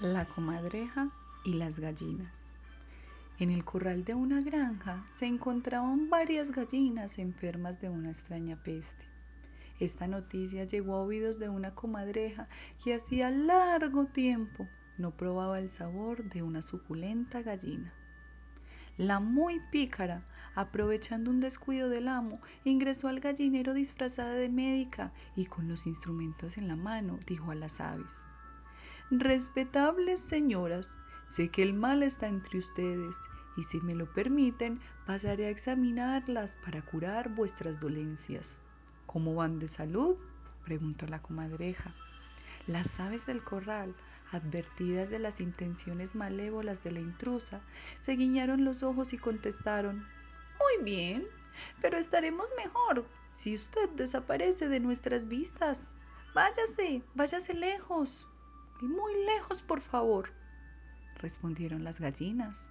La comadreja y las gallinas. En el corral de una granja se encontraban varias gallinas enfermas de una extraña peste. Esta noticia llegó a oídos de una comadreja que hacía largo tiempo no probaba el sabor de una suculenta gallina. La muy pícara, aprovechando un descuido del amo, ingresó al gallinero disfrazada de médica y con los instrumentos en la mano dijo a las aves, Respetables señoras, sé que el mal está entre ustedes y si me lo permiten pasaré a examinarlas para curar vuestras dolencias. ¿Cómo van de salud? preguntó la comadreja. Las aves del corral, advertidas de las intenciones malévolas de la intrusa, se guiñaron los ojos y contestaron, Muy bien, pero estaremos mejor si usted desaparece de nuestras vistas. Váyase, váyase lejos muy lejos, por favor, respondieron las gallinas.